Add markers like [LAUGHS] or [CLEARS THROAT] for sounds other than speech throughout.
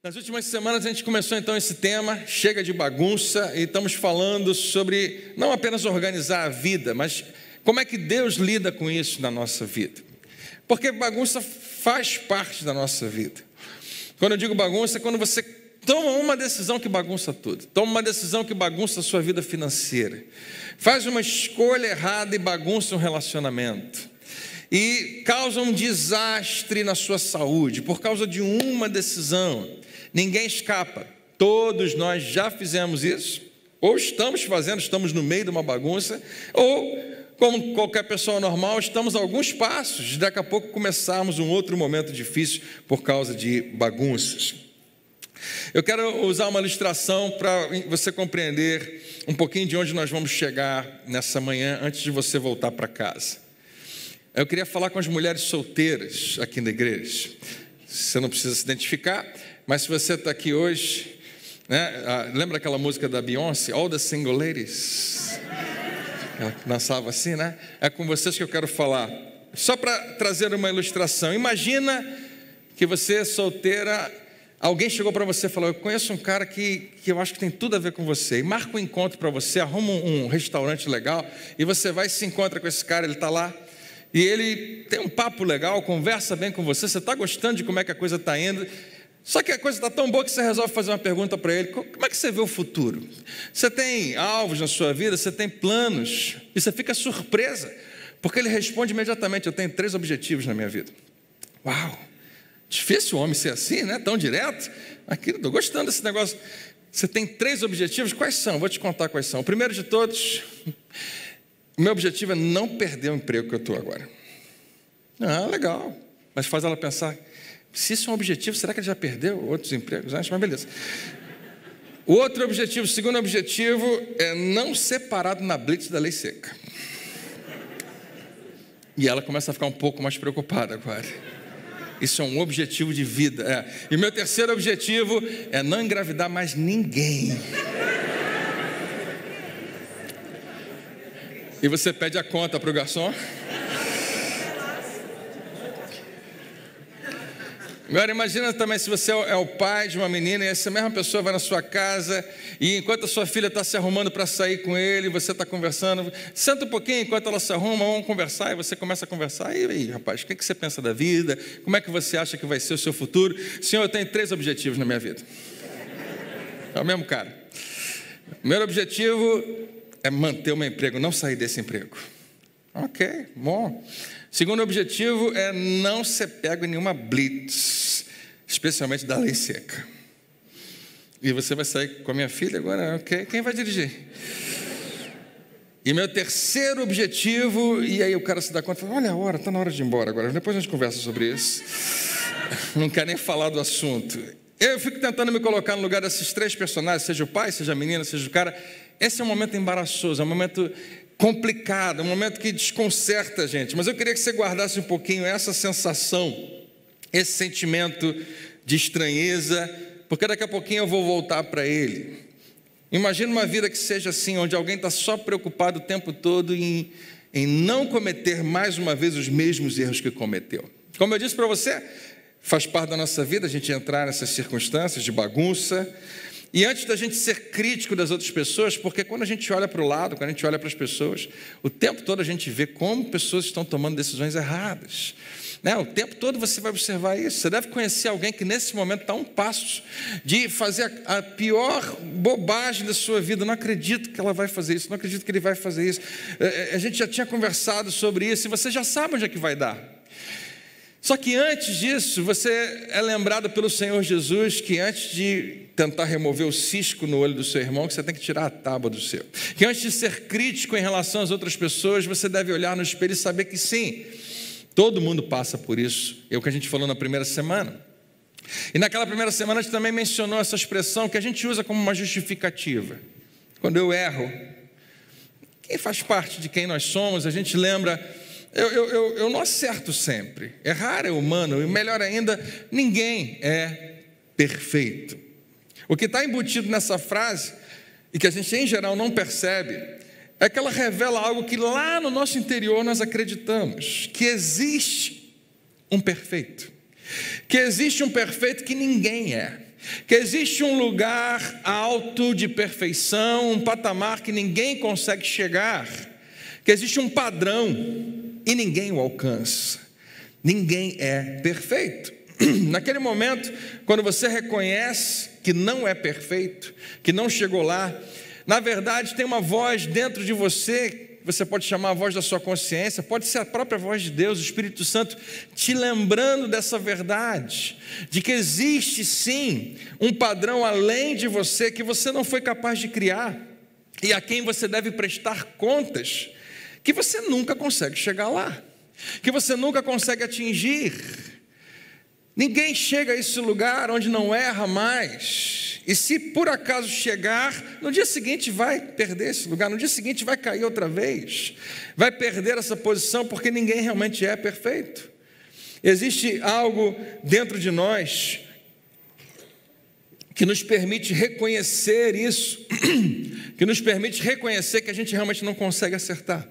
Nas últimas semanas a gente começou então esse tema, chega de bagunça, e estamos falando sobre não apenas organizar a vida, mas como é que Deus lida com isso na nossa vida. Porque bagunça faz parte da nossa vida. Quando eu digo bagunça, é quando você toma uma decisão que bagunça tudo, toma uma decisão que bagunça a sua vida financeira, faz uma escolha errada e bagunça um relacionamento e causa um desastre na sua saúde por causa de uma decisão. Ninguém escapa. Todos nós já fizemos isso, ou estamos fazendo, estamos no meio de uma bagunça, ou, como qualquer pessoa normal, estamos a alguns passos de daqui a pouco começarmos um outro momento difícil por causa de bagunças. Eu quero usar uma ilustração para você compreender um pouquinho de onde nós vamos chegar nessa manhã antes de você voltar para casa. Eu queria falar com as mulheres solteiras aqui na igreja. Você não precisa se identificar, mas se você está aqui hoje, né, lembra aquela música da Beyoncé, All the Single Ladies? Ela dançava assim, né? É com vocês que eu quero falar. Só para trazer uma ilustração. Imagina que você é solteira, alguém chegou para você e falou: Eu conheço um cara que, que eu acho que tem tudo a ver com você. E marca um encontro para você, arruma um, um restaurante legal, e você vai e se encontra com esse cara, ele está lá e ele tem um papo legal, conversa bem com você, você está gostando de como é que a coisa está indo. Só que a coisa está tão boa que você resolve fazer uma pergunta para ele: como é que você vê o futuro? Você tem alvos na sua vida, você tem planos, e você fica surpresa, porque ele responde imediatamente: Eu tenho três objetivos na minha vida. Uau! Difícil o homem ser assim, né? Tão direto. Aqui, estou gostando desse negócio. Você tem três objetivos, quais são? Vou te contar quais são. O primeiro de todos, o meu objetivo é não perder o emprego que eu estou agora. Ah, legal. Mas faz ela pensar: se isso é um objetivo, será que ele já perdeu outros empregos antes? Mas beleza. Outro objetivo, segundo objetivo, é não ser parado na blitz da lei seca. E ela começa a ficar um pouco mais preocupada agora. Isso é um objetivo de vida. É. E meu terceiro objetivo é não engravidar mais ninguém. E você pede a conta para o garçom? Agora imagina também se você é o pai de uma menina e essa mesma pessoa vai na sua casa e enquanto a sua filha está se arrumando para sair com ele, você está conversando, senta um pouquinho enquanto ela se arruma, vamos conversar, e você começa a conversar, e aí rapaz, o que, é que você pensa da vida? Como é que você acha que vai ser o seu futuro? Senhor, eu tenho três objetivos na minha vida. É o mesmo cara. O primeiro objetivo é manter o meu emprego, não sair desse emprego. Ok, bom. Segundo objetivo é não ser pego em nenhuma blitz, especialmente da lei seca. E você vai sair com a minha filha agora, ok? Quem vai dirigir? E meu terceiro objetivo, e aí o cara se dá conta, fala, olha a hora, está na hora de ir embora agora, depois a gente conversa sobre isso. [LAUGHS] Não quer nem falar do assunto. Eu fico tentando me colocar no lugar desses três personagens, seja o pai, seja a menina, seja o cara. Esse é um momento embaraçoso, é um momento complicado, um momento que desconcerta a gente. Mas eu queria que você guardasse um pouquinho essa sensação, esse sentimento de estranheza, porque daqui a pouquinho eu vou voltar para ele. Imagina uma vida que seja assim, onde alguém está só preocupado o tempo todo em, em não cometer mais uma vez os mesmos erros que cometeu. Como eu disse para você, faz parte da nossa vida a gente entrar nessas circunstâncias de bagunça, e antes da gente ser crítico das outras pessoas, porque quando a gente olha para o lado, quando a gente olha para as pessoas, o tempo todo a gente vê como pessoas estão tomando decisões erradas. Né? O tempo todo você vai observar isso. Você deve conhecer alguém que nesse momento está a um passo de fazer a, pior bobagem da sua vida. Não acredito que ela vai fazer isso, não acredito que ele vai fazer isso. É, é, a gente já tinha conversado sobre isso e você já sabe onde é que vai dar. Só que antes disso, você é lembrado pelo Senhor Jesus que antes de tentar remover o cisco no olho do seu irmão, que você tem que tirar a tábua do seu. Que antes de ser crítico em relação às outras pessoas, você deve olhar no espelho e saber que sim, todo mundo passa por isso. É o que a gente falou na primeira semana. E naquela primeira semana a gente também mencionou essa expressão que a gente usa como uma justificativa. Quando eu erro, quem faz parte de quem nós somos, a gente lembra eu, eu, eu, eu não acerto sempre. Errar é humano, e melhor ainda, ninguém é perfeito. O que está embutido nessa frase, e que a gente em geral não percebe, é que ela revela algo que lá no nosso interior nós acreditamos: que existe um perfeito. Que existe um perfeito que ninguém é. que existe um lugar alto de perfeição, um patamar que ninguém consegue chegar, que existe um padrão e ninguém o alcança. Ninguém é perfeito. [CLEARS THROAT] Naquele momento, quando você reconhece que não é perfeito, que não chegou lá, na verdade tem uma voz dentro de você você pode chamar a voz da sua consciência, pode ser a própria voz de Deus, o Espírito Santo, te lembrando dessa verdade, de que existe sim um padrão além de você que você não foi capaz de criar e a quem você deve prestar contas, que você nunca consegue chegar lá, que você nunca consegue atingir. Ninguém chega a esse lugar onde não erra mais. E se por acaso chegar, no dia seguinte vai perder esse lugar, no dia seguinte vai cair outra vez, vai perder essa posição, porque ninguém realmente é perfeito. Existe algo dentro de nós que nos permite reconhecer isso, [CLEARS THROAT] que nos permite reconhecer que a gente realmente não consegue acertar.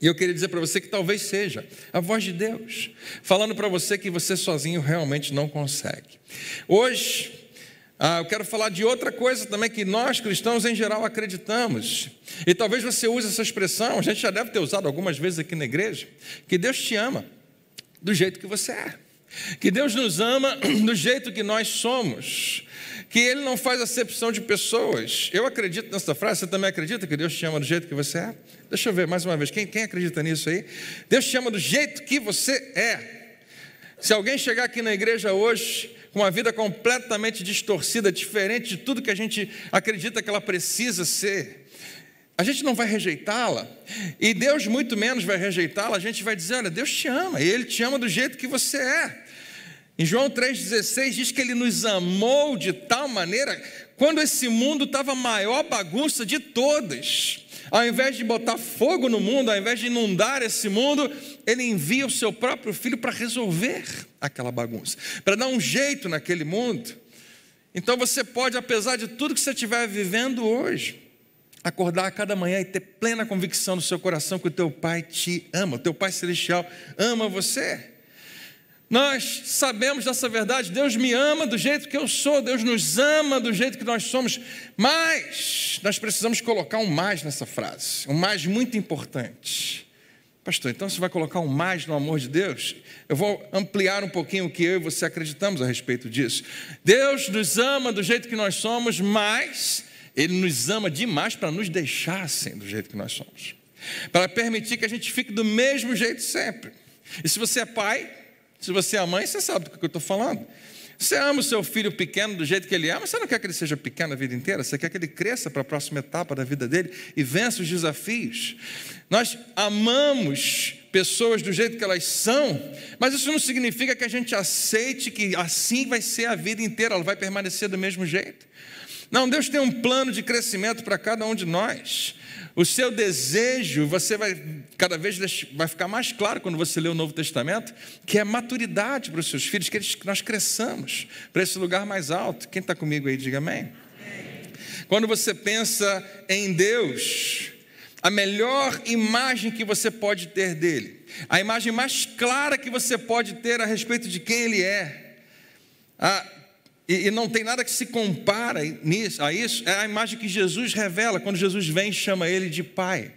E eu queria dizer para você que talvez seja a voz de Deus, falando para você que você sozinho realmente não consegue. Hoje, ah, eu quero falar de outra coisa também que nós cristãos em geral acreditamos. E talvez você use essa expressão, a gente já deve ter usado algumas vezes aqui na igreja, que Deus te ama do jeito que você é. Que Deus nos ama [CLEARS THROAT] do jeito que nós somos. Que Ele não faz acepção de pessoas. Eu acredito nessa frase, você também acredita que Deus te ama do jeito que você é? Deixa eu ver mais uma vez, quem, quem acredita nisso aí? Deus te ama do jeito que você é. Se alguém chegar aqui na igreja hoje com uma vida completamente distorcida, diferente de tudo que a gente acredita que ela precisa ser. A gente não vai rejeitá-la, e Deus muito menos vai rejeitá-la. A gente vai dizer: Olha, Deus te ama, e Ele te ama do jeito que você é. Em João 3,16 diz que Ele nos amou de tal maneira, quando esse mundo estava a maior bagunça de todas. Ao invés de botar fogo no mundo, ao invés de inundar esse mundo, ele envia o seu próprio filho para resolver aquela bagunça, para dar um jeito naquele mundo. Então você pode, apesar de tudo que você estiver vivendo hoje, acordar a cada manhã e ter plena convicção no seu coração que o teu Pai te ama, o teu Pai Celestial ama você. Nós sabemos dessa verdade, Deus me ama do jeito que eu sou, Deus nos ama do jeito que nós somos, mas nós precisamos colocar um mais nessa frase, um mais muito importante. Pastor, então você vai colocar um mais no amor de Deus? Eu vou ampliar um pouquinho o que eu e você acreditamos a respeito disso. Deus nos ama do jeito que nós somos, mas Ele nos ama demais para nos deixar assim do jeito que nós somos, para permitir que a gente fique do mesmo jeito sempre. E se você é pai, se você é mãe, você sabe do que eu estou falando. Você ama o seu filho pequeno do jeito que ele é, mas você não quer que ele seja pequeno a vida inteira, você quer que ele cresça para a próxima etapa da vida dele e vença os desafios. Nós amamos pessoas do jeito que elas são, mas isso não significa que a gente aceite que assim vai ser a vida inteira, ela vai permanecer do mesmo jeito. Não, Deus tem um plano de crescimento para cada um de nós. O seu desejo, você vai cada vez vai ficar mais claro quando você lê o Novo Testamento, que é maturidade para os seus filhos, que, eles, nós cresçamos para esse lugar mais alto. Quem está comigo aí, diga amém. amém. Quando você pensa em Deus, a melhor imagem que você pode ter dele, a imagem mais clara que você pode ter a respeito de quem ele é, a, e, e, não tem nada que se compara nisso, a isso, é a imagem que Jesus revela quando Jesus vem e chama ele de Pai.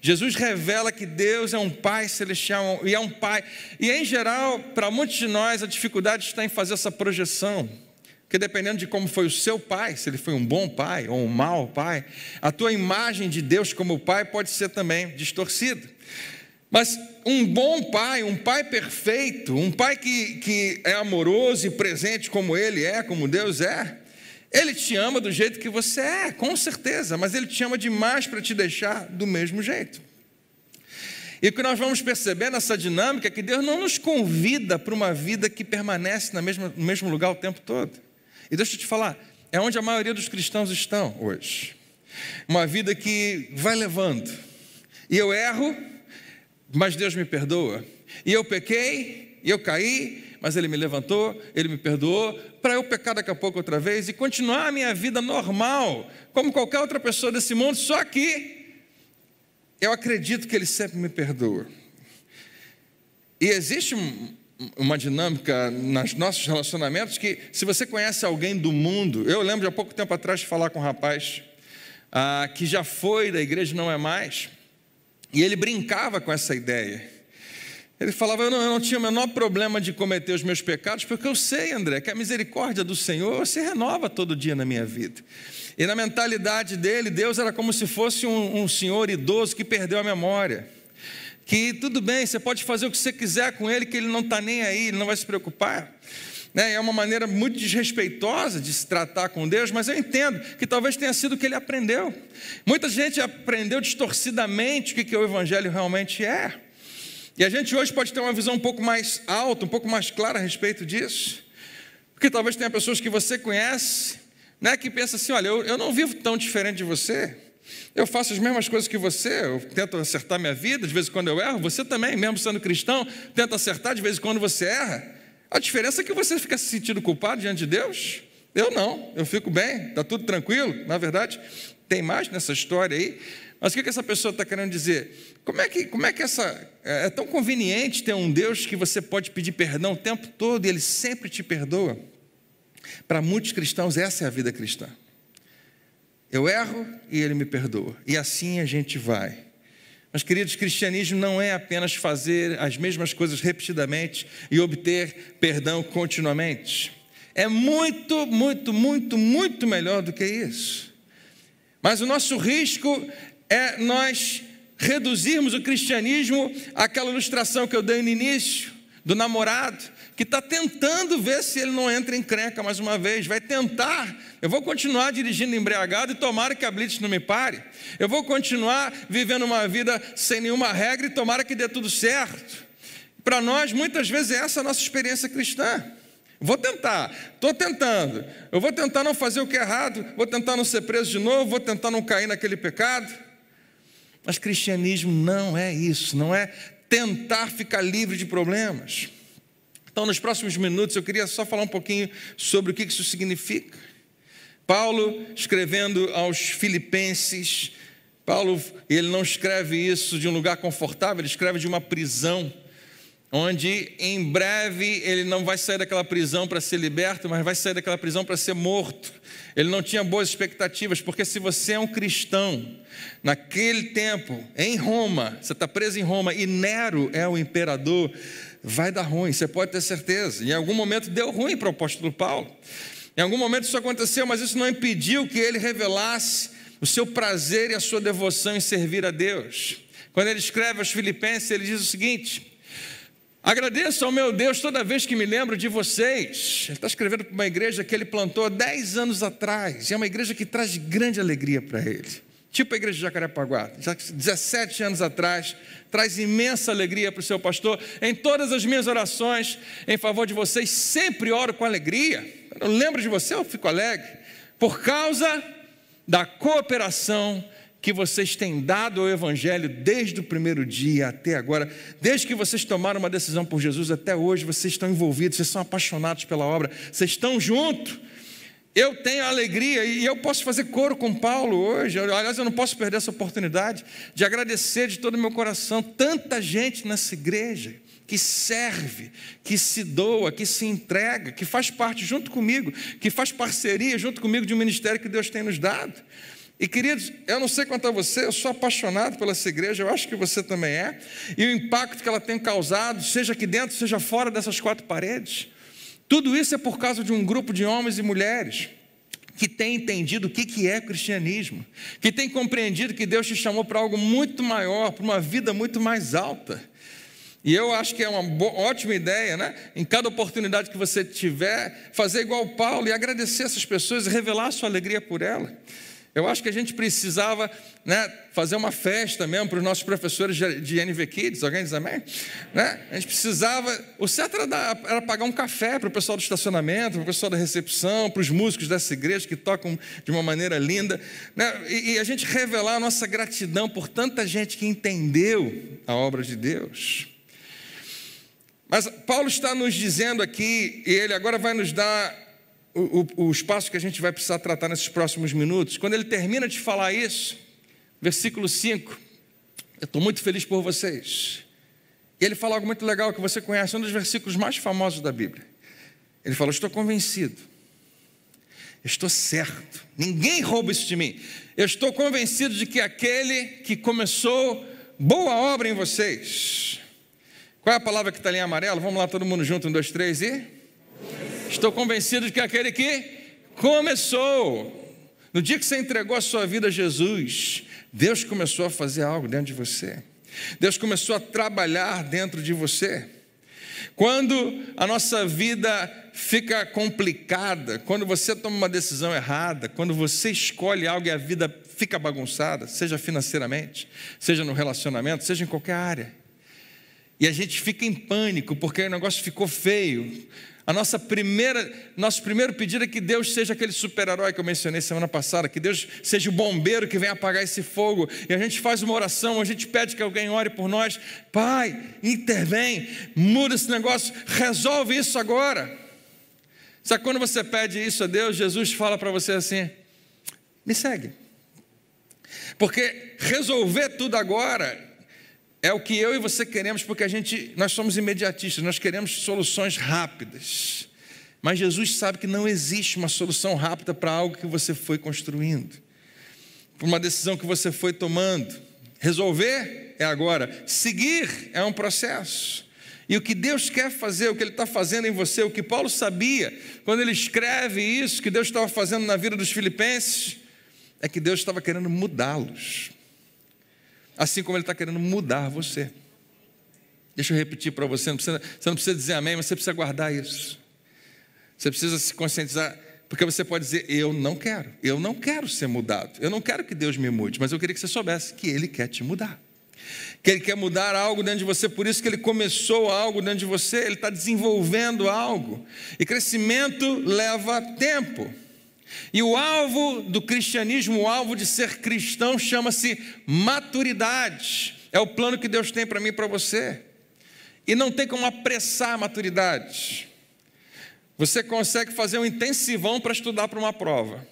Jesus revela que Deus é um Pai celestial e é um Pai. E em geral, para muitos de nós, a dificuldade está em fazer essa projeção. Porque dependendo de como foi o seu pai, se ele foi um bom pai ou um mau pai, a tua imagem de Deus como pai pode ser também distorcida. Mas um bom pai, um pai perfeito, um pai que, que é amoroso e presente como ele é, como Deus é, ele te ama do jeito que você é, com certeza, mas ele te ama demais para te deixar do mesmo jeito. E o que nós vamos perceber nessa dinâmica é que Deus não nos convida para uma vida que permanece na mesma, no mesmo lugar o tempo todo. E deixa eu te falar, é onde a maioria dos cristãos estão hoje. Uma vida que vai levando. E eu erro, mas Deus me perdoa. E eu pequei, e eu caí, mas Ele me levantou, Ele me perdoou, para eu pecar daqui a pouco outra vez e continuar a minha vida normal, como qualquer outra pessoa desse mundo, só que eu acredito que Ele sempre me perdoa. E existe uma dinâmica nos nossos relacionamentos que, se você conhece alguém do mundo, eu lembro de há pouco tempo atrás de falar com um rapaz ah, que já foi da igreja, não é mais, e ele brincava com essa ideia. Ele falava: eu não, eu não, tinha o menor problema de cometer os meus pecados, porque eu sei, André, que a misericórdia do Senhor se renova todo dia na minha vida. E na mentalidade dele, Deus era como se fosse um, um senhor idoso que perdeu a memória. Que tudo bem, você pode fazer o que você quiser com ele, que ele não está nem aí, ele não vai se preocupar. Né? É uma maneira muito desrespeitosa de se tratar com Deus, mas eu entendo que talvez tenha sido o que ele aprendeu. Muita gente aprendeu distorcidamente o que, o Evangelho realmente é. E a gente hoje pode ter uma visão um pouco mais alta, um pouco mais clara a respeito disso. Porque talvez tenha pessoas que você conhece, né, que pensa assim: olha, eu, eu não vivo tão diferente de você. Eu faço as mesmas coisas que você, eu tento acertar minha vida, de vez em quando eu erro, você também, mesmo sendo cristão, tenta acertar, de vez em quando você erra. A diferença é que você fica se sentindo culpado diante de Deus. Eu não, eu fico bem, está tudo tranquilo. Na verdade, tem mais nessa história aí. Mas o que, essa pessoa está querendo dizer? Como é, que, como é que essa. É, é tão conveniente ter um Deus que você pode pedir perdão o tempo todo e ele sempre te perdoa? Para muitos cristãos, essa é a vida cristã. Eu erro e ele me perdoa. E assim a gente vai. Mas, queridos, cristianismo não é apenas fazer as mesmas coisas repetidamente e obter perdão continuamente. É muito, muito, muito, muito melhor do que isso. Mas o nosso risco é nós reduzirmos o cristianismo àquela ilustração que eu dei no início, do namorado, que está tentando ver se ele não entra em crenca mais uma vez, vai tentar. Eu vou continuar dirigindo embriagado e tomara que a blitz não me pare. Eu vou continuar vivendo uma vida sem nenhuma regra e tomara que dê tudo certo. Para nós, muitas vezes, é essa a nossa experiência cristã. Vou tentar, estou tentando. Eu vou tentar não fazer o que é errado, vou tentar não ser preso de novo, vou tentar não cair naquele pecado. Mas cristianismo não é isso, não é tentar ficar livre de problemas. Então, nos próximos minutos, eu queria só falar um pouquinho sobre o que isso significa. Paulo, escrevendo aos Filipenses, Paulo, ele não escreve isso de um lugar confortável, ele escreve de uma prisão, onde em breve ele não vai sair daquela prisão para ser liberto, mas vai sair daquela prisão para ser morto. Ele não tinha boas expectativas, porque se você é um cristão, naquele tempo, em Roma, você está preso em Roma e Nero é o imperador, vai dar ruim, você pode ter certeza. Em algum momento deu ruim para o apóstolo Paulo. Em algum momento isso aconteceu, mas isso não impediu que ele revelasse o seu prazer e a sua devoção em servir a Deus. Quando ele escreve aos Filipenses, ele diz o seguinte: Agradeço ao meu Deus toda vez que me lembro de vocês. Ele está escrevendo para uma igreja que ele plantou há 10 anos atrás, e é uma igreja que traz grande alegria para ele. Tipo a igreja de Jacarepaguá, já 17 anos atrás, traz imensa alegria para o seu pastor. Em todas as minhas orações em favor de vocês, sempre oro com alegria. Eu lembro de você, eu fico alegre, por causa da cooperação que vocês têm dado ao Evangelho desde o primeiro dia até agora, desde que vocês tomaram uma decisão por Jesus até hoje, vocês estão envolvidos, vocês são apaixonados pela obra, vocês estão juntos. Eu tenho alegria e eu posso fazer coro com Paulo hoje. Aliás, eu não posso perder essa oportunidade de agradecer de todo o meu coração tanta gente nessa igreja que serve, que se doa, que se entrega, que faz parte junto comigo, que faz parceria junto comigo de um ministério que Deus tem nos dado. E queridos, eu não sei quanto a você, eu sou apaixonado pela essa igreja, eu acho que você também é, e o impacto que ela tem causado, seja aqui dentro, seja fora dessas quatro paredes. Tudo isso é por causa de um grupo de homens e mulheres que tem entendido o que é cristianismo, que tem compreendido que Deus te chamou para algo muito maior, para uma vida muito mais alta. E eu acho que é uma boa, ótima ideia, né? Em cada oportunidade que você tiver, fazer igual Paulo e agradecer essas pessoas e revelar sua alegria por elas. Eu acho que a gente precisava né, fazer uma festa mesmo para os nossos professores de NV Kids, alguém diz amém? Né? A gente precisava, o certo era, era pagar um café para o pessoal do estacionamento, para o pessoal da recepção, para os músicos dessa igreja que tocam de uma maneira linda, né? e, e a gente revelar a nossa gratidão por tanta gente que entendeu a obra de Deus. Mas Paulo está nos dizendo aqui, e ele agora vai nos dar o, o, que a gente vai precisar tratar nesses próximos minutos. Quando ele termina de falar isso, versículo 5, eu estou muito feliz por vocês. E ele fala algo muito legal que você conhece, um dos versículos mais famosos da Bíblia. Ele fala: Estou convencido, estou certo, ninguém rouba isso de mim. Eu estou convencido de que aquele que começou boa obra em vocês. Qual é a palavra que está ali em amarelo? Vamos lá, todo mundo junto, um, dois, três e. Estou convencido de que aquele que começou. No dia que você entregou a sua vida a Jesus, Deus começou a fazer algo dentro de você. Deus começou a trabalhar dentro de você. Quando a nossa vida fica complicada, quando você toma uma decisão errada, quando você escolhe algo e a vida fica bagunçada, seja financeiramente, seja no relacionamento, seja em qualquer área. E a gente fica em pânico porque o negócio ficou feio. A nossa primeira, nosso primeiro pedido é que Deus seja aquele super-herói que eu mencionei semana passada, que Deus seja o bombeiro que vem apagar esse fogo. E a gente faz uma oração, a gente pede que alguém ore por nós. Pai, intervém, muda esse negócio, resolve isso agora. Sabe quando você pede isso a Deus, Jesus fala para você assim: me segue. Porque resolver tudo agora é o que eu e você queremos, porque a gente, nós somos imediatistas, nós queremos soluções rápidas. Mas Jesus sabe que não existe uma solução rápida para algo que você foi construindo, para uma decisão que você foi tomando. Resolver é agora, seguir é um processo. E o que Deus quer fazer, o que Ele está fazendo em você, o que Paulo sabia, quando ele escreve isso, que Deus estava fazendo na vida dos filipenses, é que Deus estava querendo mudá-los. Assim como Ele está querendo mudar você. Deixa eu repetir para você, não precisa, você não precisa dizer amém, mas você precisa guardar isso. Você precisa se conscientizar, porque você pode dizer, eu não quero, eu não quero ser mudado, eu não quero que Deus me mude, mas eu queria que você soubesse que Ele quer te mudar. Que Ele quer mudar algo dentro de você, por isso que Ele começou algo dentro de você, Ele está desenvolvendo algo. E crescimento leva tempo. E o alvo do cristianismo, o alvo de ser cristão, chama-se maturidade. É o plano que Deus tem para mim e para você. E não tem como apressar a maturidade. Você consegue fazer um intensivão para estudar para uma prova.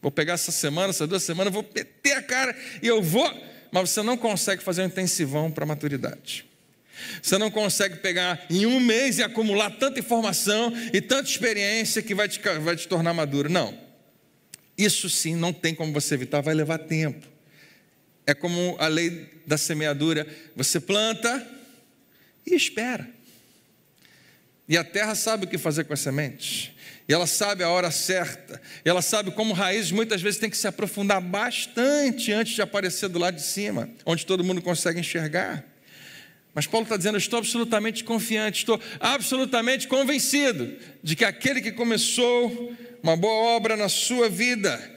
Vou pegar essa semana, essas duas semanas, vou meter a cara e eu vou. Mas você não consegue fazer um intensivão para a maturidade. Você não consegue pegar em um mês e acumular tanta informação e tanta experiência que vai te, vai te tornar maduro. Não. Isso sim não tem como você evitar, vai levar tempo. É como a lei da semeadura: você planta e espera. E a terra sabe o que fazer com as sementes. E ela sabe a hora certa. E ela sabe como raízes muitas vezes tem que se aprofundar bastante antes de aparecer do lado de cima, onde todo mundo consegue enxergar. Mas Paulo está dizendo: estou absolutamente confiante, estou absolutamente convencido de que aquele que começou uma boa obra na sua vida.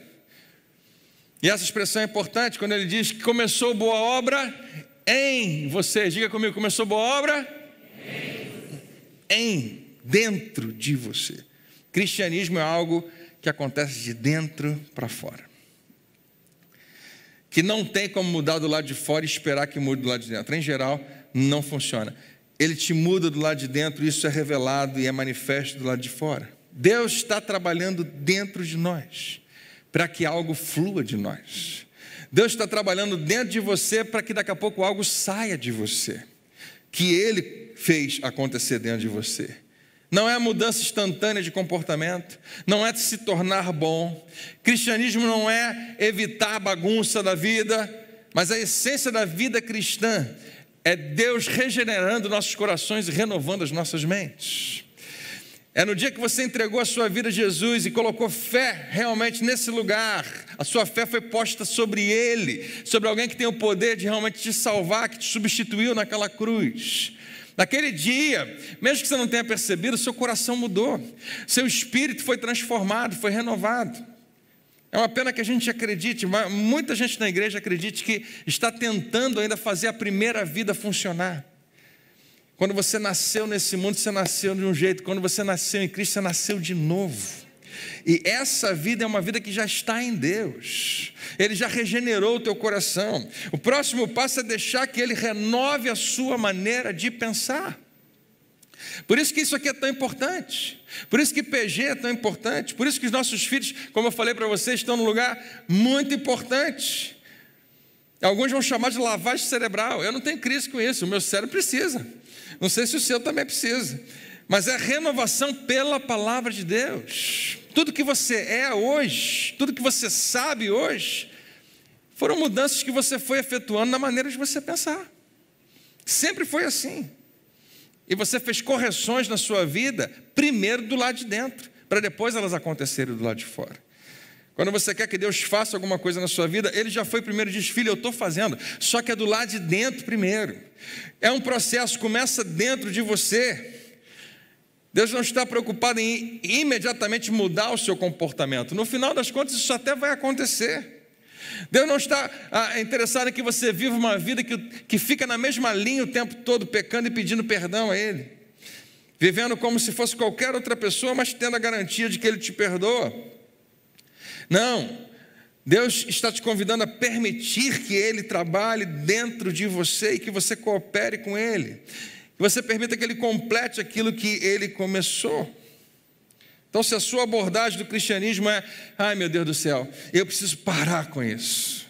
E essa expressão é importante quando ele diz que começou boa obra em você. Diga comigo: começou boa obra? Em. em dentro de você. Cristianismo é algo que acontece de dentro para fora que não tem como mudar do lado de fora e esperar que mude do lado de dentro. Em geral, não funciona. Ele te muda do lado de dentro, isso é revelado e é manifesto do lado de fora. Deus está trabalhando dentro de nós, para que algo flua de nós. Deus está trabalhando dentro de você para que daqui a pouco algo saia de você, que Ele fez acontecer dentro de você. Não é a mudança instantânea de comportamento, não é se tornar bom. Cristianismo não é evitar a bagunça da vida, mas a essência da vida cristã é Deus regenerando nossos corações e renovando as nossas mentes. É no dia que você entregou a sua vida a Jesus e colocou fé realmente nesse lugar, a sua fé foi posta sobre Ele, sobre alguém que tem o poder de realmente te salvar, que te substituiu naquela cruz. Naquele dia, mesmo que você não tenha percebido, seu coração mudou, seu espírito foi transformado, foi renovado. É uma pena que a gente acredite, muita gente na igreja acredite que está tentando ainda fazer a primeira vida funcionar. Quando você nasceu nesse mundo, você nasceu de um jeito, quando você nasceu em Cristo, você nasceu de novo. E essa vida é uma vida que já está em Deus. Ele já regenerou o teu coração. O próximo passo é deixar que ele renove a sua maneira de pensar. Por isso que isso aqui é tão importante. Por isso que PG é tão importante. Por isso que os nossos filhos, como eu falei para vocês, estão num lugar muito importante. Alguns vão chamar de lavagem cerebral. Eu não tenho crise com isso, o meu cérebro precisa. Não sei se o seu também precisa. Mas é renovação pela palavra de Deus. Tudo que você é hoje, tudo que você sabe hoje, foram mudanças que você foi efetuando na maneira de você pensar. Sempre foi assim. E você fez correções na sua vida, primeiro do lado de dentro, para depois elas acontecerem do lado de fora. Quando você quer que Deus faça alguma coisa na sua vida, Ele já foi primeiro e diz: Filho, eu estou fazendo, só que é do lado de dentro primeiro. É um processo, começa dentro de você. Deus não está preocupado em imediatamente mudar o seu comportamento. No final das contas, isso até vai acontecer. Deus não está ah, interessado em que você viva uma vida que, que fica na mesma linha o tempo todo, pecando e pedindo perdão a Ele. Vivendo como se fosse qualquer outra pessoa, mas tendo a garantia de que Ele te perdoa. Não, Deus está te convidando a permitir que Ele trabalhe dentro de você e que você coopere com Ele. Que você permita que Ele complete aquilo que Ele começou. Então, se a sua abordagem do cristianismo é, ai meu Deus do céu, eu preciso parar com isso.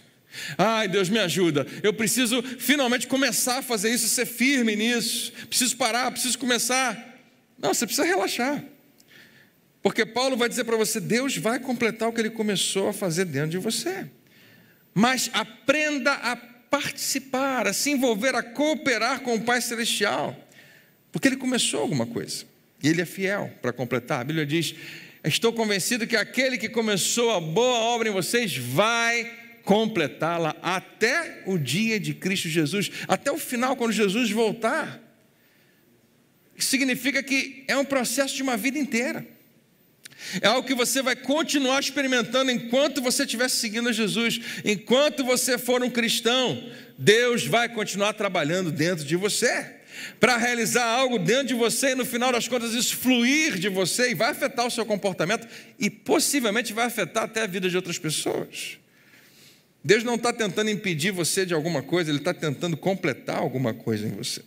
Ai, Deus me ajuda. Eu preciso finalmente começar a fazer isso, ser firme nisso. Preciso parar, preciso começar. Não, você precisa relaxar. Porque Paulo vai dizer para você: Deus vai completar o que ele começou a fazer dentro de você. Mas aprenda a participar, a se envolver, a cooperar com o Pai Celestial. Porque ele começou alguma coisa. E ele é fiel para completar. A Bíblia diz: Estou convencido que aquele que começou a boa obra em vocês vai completá-la até o dia de Cristo Jesus, até o final, quando Jesus voltar. Significa que é um processo de uma vida inteira. É algo que você vai continuar experimentando enquanto você estiver seguindo a Jesus. Enquanto você for um cristão, Deus vai continuar trabalhando dentro de você. Para realizar algo dentro de você e no final das contas isso fluir de você e vai afetar o seu comportamento e possivelmente vai afetar até a vida de outras pessoas. Deus não está tentando impedir você de alguma coisa, Ele está tentando completar alguma coisa em você.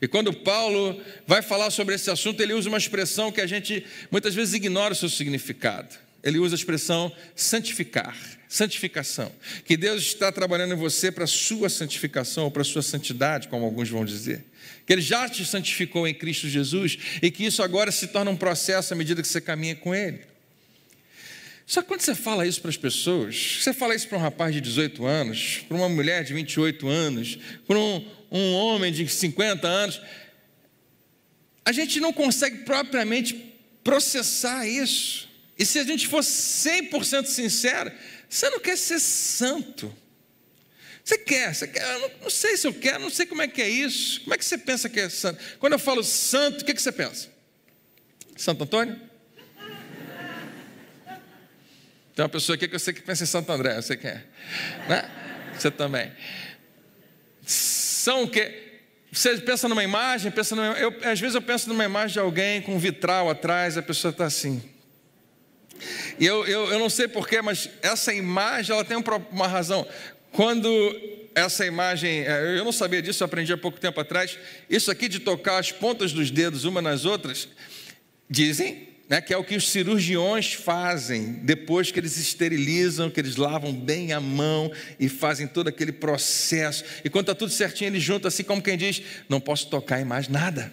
E quando Paulo vai falar sobre esse assunto, ele usa uma expressão que a gente muitas vezes ignora o seu significado. Ele usa a expressão santificar, santificação. Que Deus está trabalhando em você para a sua santificação ou para a sua santidade, como alguns vão dizer. Que Ele já te santificou em Cristo Jesus e que isso agora se torna um processo à medida que você caminha com Ele. Só que quando você fala isso para as pessoas, você fala isso para um rapaz de 18 anos, para uma mulher de 28 anos, para um, um homem de 50 anos, a gente não consegue propriamente processar isso. E se a gente for 100% sincero, você não quer ser santo. Você quer, você quer, eu não, não, sei se eu quero, não sei como é que é isso. Como é que você pensa que é santo? Quando eu falo santo, o que, que você pensa? Santo Antônio? Tem uma pessoa aqui que eu sei que pensa em Santo André, você quer, né? Você também são o quê? Você pensa numa imagem, pensa numa, eu, às vezes eu penso numa imagem de alguém com um vitral atrás, a pessoa está assim. E eu, eu, eu não sei porquê, mas essa imagem ela tem uma razão. Quando essa imagem, é, eu não sabia disso, eu aprendi há pouco tempo atrás. Isso aqui de tocar as pontas dos dedos uma nas outras, dizem né, que é o que os cirurgiões fazem depois que eles esterilizam, que eles lavam bem a mão e fazem todo aquele processo. E quando está tudo certinho, eles juntam assim como quem diz: não posso tocar em mais nada.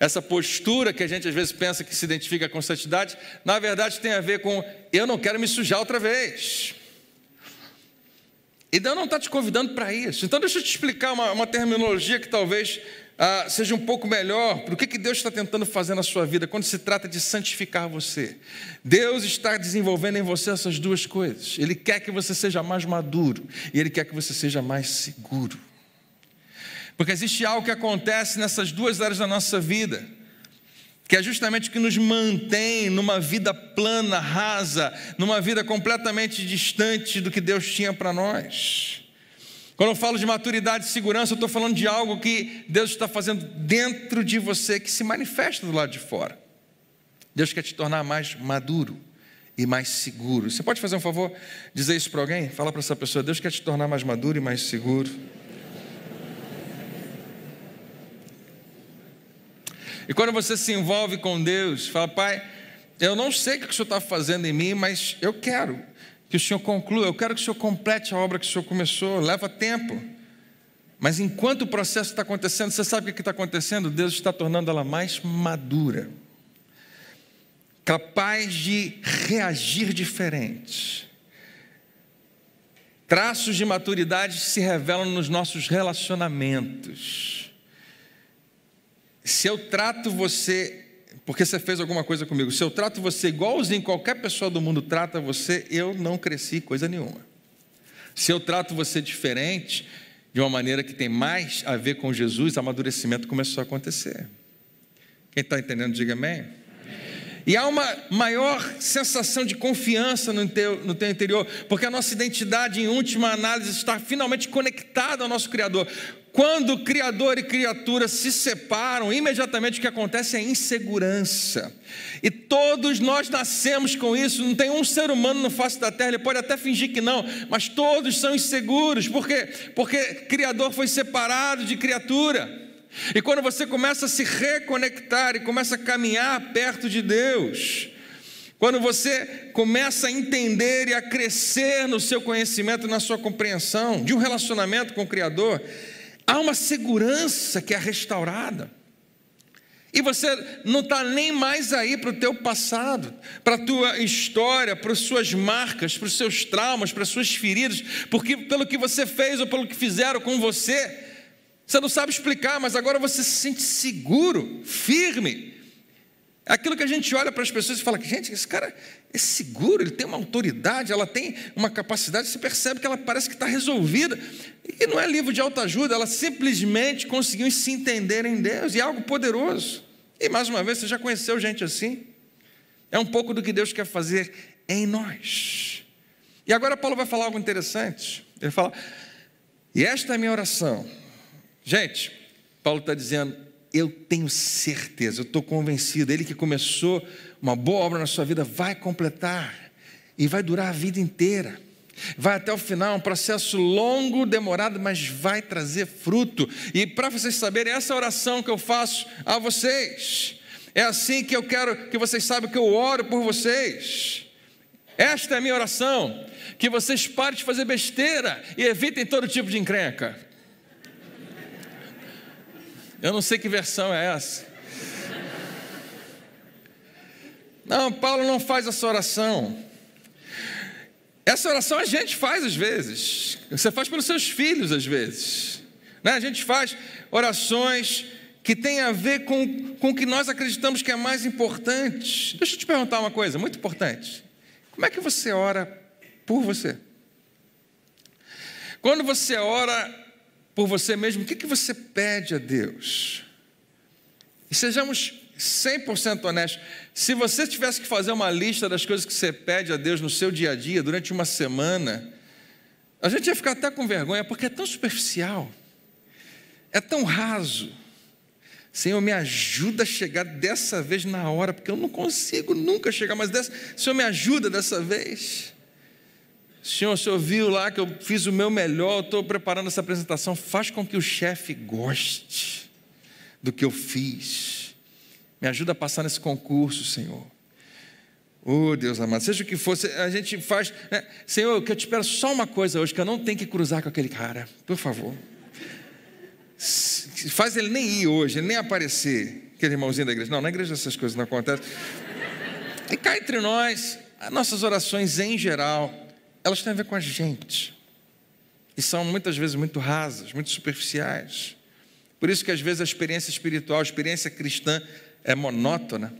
Essa postura que a gente às vezes pensa que se identifica com santidade, na verdade tem a ver com eu não quero me sujar outra vez. E Deus não está te convidando para isso. Então deixa eu te explicar uma, uma terminologia que talvez ah, seja um pouco melhor para o que, que Deus está tentando fazer na sua vida quando se trata de santificar você. Deus está desenvolvendo em você essas duas coisas. Ele quer que você seja mais maduro e Ele quer que você seja mais seguro. Porque existe algo que acontece nessas duas áreas da nossa vida, que é justamente o que nos mantém numa vida plana, rasa, numa vida completamente distante do que Deus tinha para nós. Quando eu falo de maturidade e segurança, eu estou falando de algo que Deus está fazendo dentro de você, que se manifesta do lado de fora. Deus quer te tornar mais maduro e mais seguro. Você pode fazer um favor, dizer isso para alguém? Fala para essa pessoa: Deus quer te tornar mais maduro e mais seguro. E quando você se envolve com Deus, fala, Pai, eu não sei o que o Senhor está fazendo em mim, mas eu quero que o Senhor conclua, eu quero que o Senhor complete a obra que o Senhor começou, leva tempo. Mas enquanto o processo está acontecendo, você sabe o que está acontecendo? Deus está tornando ela mais madura, capaz de reagir diferente. Traços de maturidade se revelam nos nossos relacionamentos. Se eu trato você porque você fez alguma coisa comigo. Se eu trato você igualzinho qualquer pessoa do mundo trata você, eu não cresci coisa nenhuma. Se eu trato você diferente, de uma maneira que tem mais a ver com Jesus, amadurecimento começou a acontecer. Quem está entendendo, diga amém. E há uma maior sensação de confiança no teu, no teu interior, porque a nossa identidade, em última análise, está finalmente conectada ao nosso Criador. Quando Criador e criatura se separam, imediatamente o que acontece é insegurança. E todos nós nascemos com isso, não tem um ser humano no face da terra, ele pode até fingir que não, mas todos são inseguros. Por quê? Porque Criador foi separado de criatura. E quando você começa a se reconectar e começa a caminhar perto de Deus, quando você começa a entender e a crescer no seu conhecimento, na sua compreensão de um relacionamento com o Criador, há uma segurança que é restaurada. E você não está nem mais aí para o teu passado, para a tua história, para as suas marcas, para os seus traumas, para as suas feridas, porque pelo que você fez ou pelo que fizeram com você, você não sabe explicar, mas agora você se sente seguro, firme. Aquilo que a gente olha para as pessoas e fala: gente, esse cara é seguro, ele tem uma autoridade, ela tem uma capacidade, você percebe que ela parece que está resolvida. E não é livro de autoajuda, ela simplesmente conseguiu se entender em Deus, e é algo poderoso. E mais uma vez, você já conheceu gente assim? É um pouco do que Deus quer fazer em nós. E agora Paulo vai falar algo interessante. Ele fala, e esta é a minha oração. Gente, Paulo está dizendo, eu tenho certeza, eu estou convencido, ele que começou uma boa obra na sua vida vai completar e vai durar a vida inteira. Vai até o final, um processo longo, demorado, mas vai trazer fruto. E para vocês saberem, essa oração que eu faço a vocês, é assim que eu quero que vocês saibam que eu oro por vocês. Esta é a minha oração, que vocês parem de fazer besteira e evitem todo tipo de encrenca. Eu não sei que versão é essa. Não, Paulo não faz essa oração. Essa oração a gente faz às vezes. Você faz pelos seus filhos às vezes. Né? A gente faz orações que têm a ver com, com o que nós acreditamos que é mais importante. Deixa eu te perguntar uma coisa muito importante. Como é que você ora por você? Quando você ora por você mesmo, o que, que você pede a Deus? E sejamos 100% honestos. Se você tivesse que fazer uma lista das coisas que você pede a Deus no seu dia a dia, durante uma semana, a gente ia ficar até com vergonha, porque é tão superficial, é tão raso. Senhor, me ajuda a chegar dessa vez na hora, porque eu não consigo nunca chegar, mas dessa, Senhor, me ajuda dessa vez. Senhor, o Senhor viu lá que eu fiz o meu melhor, estou preparando essa apresentação, faz com que o chefe goste do que eu fiz. Me ajuda a passar nesse concurso, Senhor. Oh, Deus amado, seja o que for, a gente faz. Né? Senhor, que eu te espero só uma coisa hoje, que eu não tenho que cruzar com aquele cara, por favor. Faz ele nem ir hoje, nem aparecer, aquele irmãozinho da igreja. Não, na igreja essas coisas não acontecem. E cá entre nós, as nossas orações em geral, elas têm a ver com a gente. E são muitas vezes muito rasas, muito superficiais. Por isso que às vezes a experiência espiritual, a experiência cristã é monótona.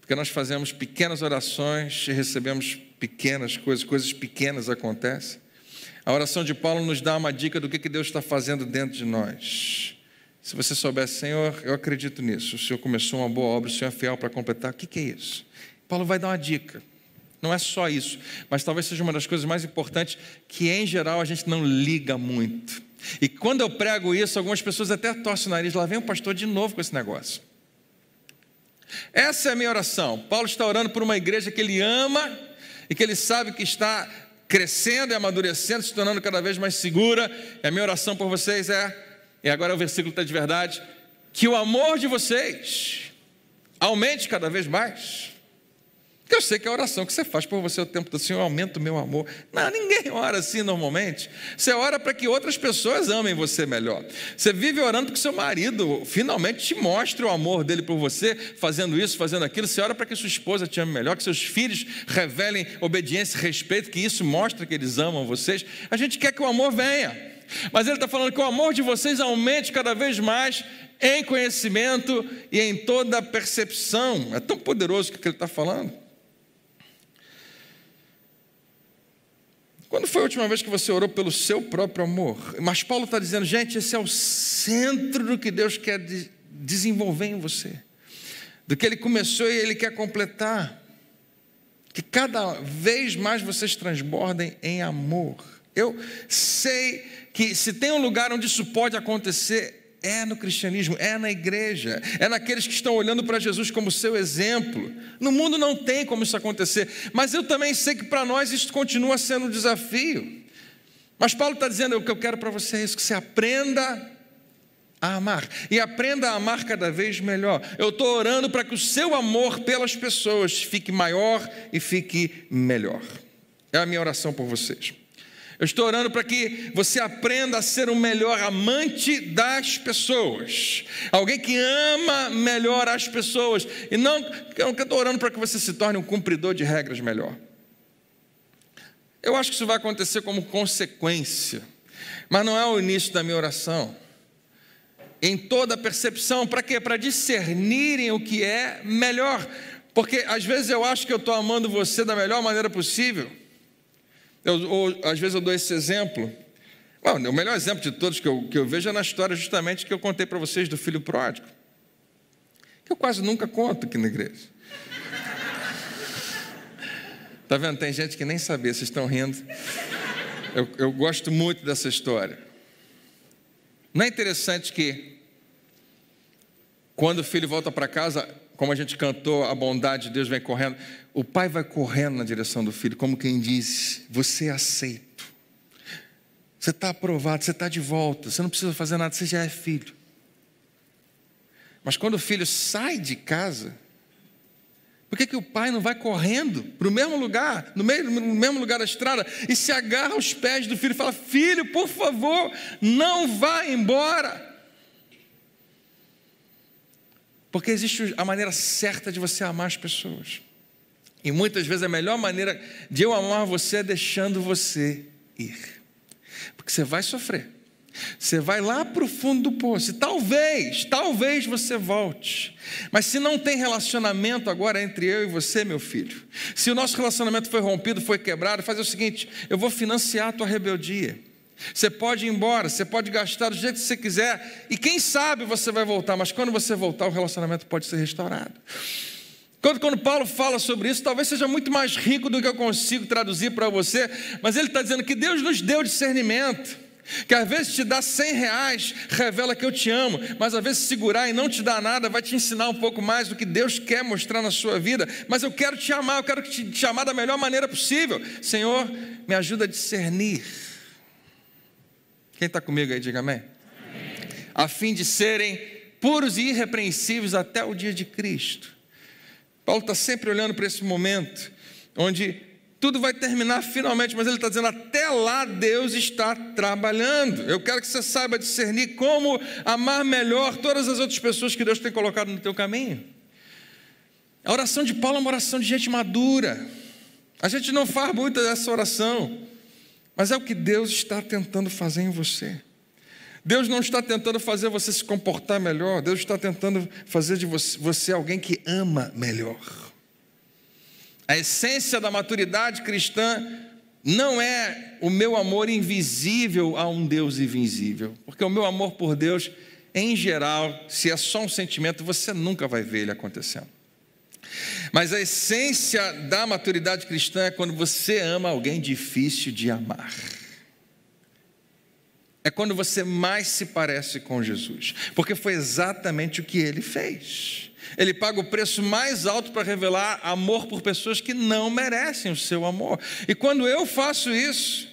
Porque nós fazemos pequenas orações e recebemos pequenas coisas, coisas pequenas acontecem. A oração de Paulo nos dá uma dica do que Deus está fazendo dentro de nós. Se você soubesse, Senhor, eu acredito nisso. O Senhor começou uma boa obra, o Senhor é fiel para completar. O que é isso? Paulo vai dar uma dica. Não é só isso, mas talvez seja uma das coisas mais importantes que, em geral, a gente não liga muito. E quando eu prego isso, algumas pessoas até torcem o nariz, lá vem o pastor de novo com esse negócio. Essa é a minha oração. Paulo está orando por uma igreja que ele ama e que ele sabe que está crescendo e amadurecendo, se tornando cada vez mais segura. E a minha oração por vocês é, e agora o versículo está de verdade, que o amor de vocês aumente cada vez mais Porque eu sei que a oração que você faz por você o tempo todo, Senhor, aumenta o meu amor. Não, ninguém ora assim normalmente. Você ora para que outras pessoas amem você melhor. Você vive orando para que seu marido finalmente te mostre o amor dele por você, fazendo isso, fazendo aquilo. Você ora para que sua esposa te ame melhor, que seus filhos revelem obediência e respeito, que isso mostre que eles amam vocês. A gente quer que o amor venha. Mas ele está falando que o amor de vocês aumente cada vez mais em conhecimento e em toda percepção. É tão poderoso o que ele está falando. Quando foi a última vez que você orou pelo seu próprio amor? Mas Paulo está dizendo, gente, esse é o centro do que Deus quer desenvolver em você, do que Ele começou e Ele quer completar. Que cada vez mais vocês transbordem em amor. Eu sei que se tem um lugar onde isso pode acontecer, é no cristianismo, é na igreja, é naqueles que estão olhando para Jesus como seu exemplo. No mundo não tem como isso acontecer, mas eu também sei que para nós isso continua sendo um desafio. Mas Paulo está dizendo: o que eu quero para você é isso, que você aprenda a amar e aprenda a amar cada vez melhor. Eu estou orando para que o seu amor pelas pessoas fique maior e fique melhor. É a minha oração por vocês. Eu estou orando para que você aprenda a ser um melhor amante das pessoas, alguém que ama melhor as pessoas, e não, eu estou orando para que você se torne um cumpridor de regras melhor. Eu acho que isso vai acontecer como consequência, mas não é o início da minha oração. Em toda percepção, para quê? Para discernirem o que é melhor, porque às vezes eu acho que eu estou amando você da melhor maneira possível. Eu, ou, às vezes eu dou esse exemplo. Bom, o melhor exemplo de todos que eu, que eu vejo é na história justamente que eu contei para vocês do filho pródigo. Que eu quase nunca conto aqui na igreja. Está vendo? Tem gente que nem sabia, vocês estão rindo. Eu, eu gosto muito dessa história. Não é interessante que, quando o filho volta para casa, como a gente cantou, a bondade de Deus vem correndo. O pai vai correndo na direção do filho, como quem diz: Você é aceito, você está aprovado, você está de volta, você não precisa fazer nada, você já é filho. Mas quando o filho sai de casa, por que, que o pai não vai correndo para o mesmo lugar, no, meio, no mesmo lugar da estrada, e se agarra aos pés do filho e fala: Filho, por favor, não vá embora. Porque existe a maneira certa de você amar as pessoas. E muitas vezes a melhor maneira de eu amar você é deixando você ir. Porque você vai sofrer. Você vai lá para o fundo do poço. E talvez, talvez você volte. Mas se não tem relacionamento agora entre eu e você, meu filho, se o nosso relacionamento foi rompido, foi quebrado, faz o seguinte: eu vou financiar a tua rebeldia. Você pode ir embora, você pode gastar do jeito que você quiser, e quem sabe você vai voltar, mas quando você voltar, o relacionamento pode ser restaurado. Quando, quando Paulo fala sobre isso, talvez seja muito mais rico do que eu consigo traduzir para você, mas ele está dizendo que Deus nos deu discernimento. Que às vezes te dá cem reais, revela que eu te amo, mas às vezes segurar e não te dar nada vai te ensinar um pouco mais do que Deus quer mostrar na sua vida. Mas eu quero te amar, eu quero te, te amar da melhor maneira possível. Senhor, me ajuda a discernir quem está comigo aí, diga amém. amém. A fim de serem puros e irrepreensíveis até o dia de Cristo. Paulo está sempre olhando para esse momento, onde tudo vai terminar finalmente, mas ele está dizendo: até lá Deus está trabalhando. Eu quero que você saiba discernir como amar melhor todas as outras pessoas que Deus tem colocado no teu caminho. A oração de Paulo é uma oração de gente madura. A gente não faz muito dessa oração. Mas é o que Deus está tentando fazer em você. Deus não está tentando fazer você se comportar melhor, Deus está tentando fazer de você, alguém que ama melhor. A essência da maturidade cristã não é o meu amor invisível a um Deus invisível, porque o meu amor por Deus, em geral, se é só um sentimento, você nunca vai ver ele acontecendo. Mas a essência da maturidade cristã é quando você ama alguém difícil de amar. É quando você mais se parece com Jesus, porque foi exatamente o que ele fez. Ele paga o preço mais alto para revelar amor por pessoas que não merecem o seu amor. E quando eu faço isso,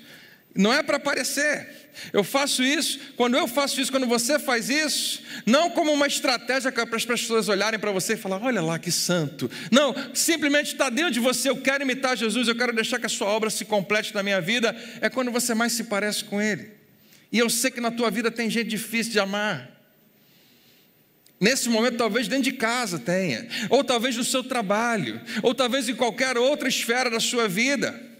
Não é para aparecer. Eu faço isso, quando eu faço isso, quando você faz isso, não como uma estratégia para as pessoas olharem para você e falar: olha lá que santo. Não, simplesmente está dentro de você. Eu quero imitar Jesus, eu quero deixar que a sua obra se complete na minha vida. É quando você mais se parece com Ele. E eu sei que na tua vida tem gente difícil de amar. Nesse momento, talvez dentro de casa tenha, ou talvez no seu trabalho, ou talvez em qualquer outra esfera da sua vida.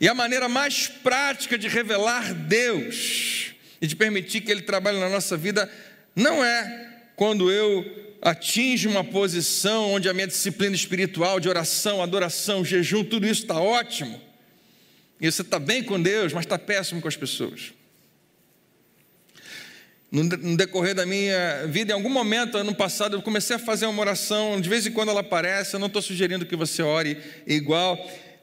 E a maneira mais prática de revelar Deus e de permitir que Ele trabalhe na nossa vida não é quando eu atinjo uma posição onde a minha disciplina espiritual de oração, adoração, jejum, tudo isso está ótimo. E você está bem com Deus, mas está péssimo com as pessoas. No decorrer da minha vida, em algum momento, ano passado, eu comecei a fazer uma oração, de vez em quando ela aparece, eu não estou sugerindo que você ore igual,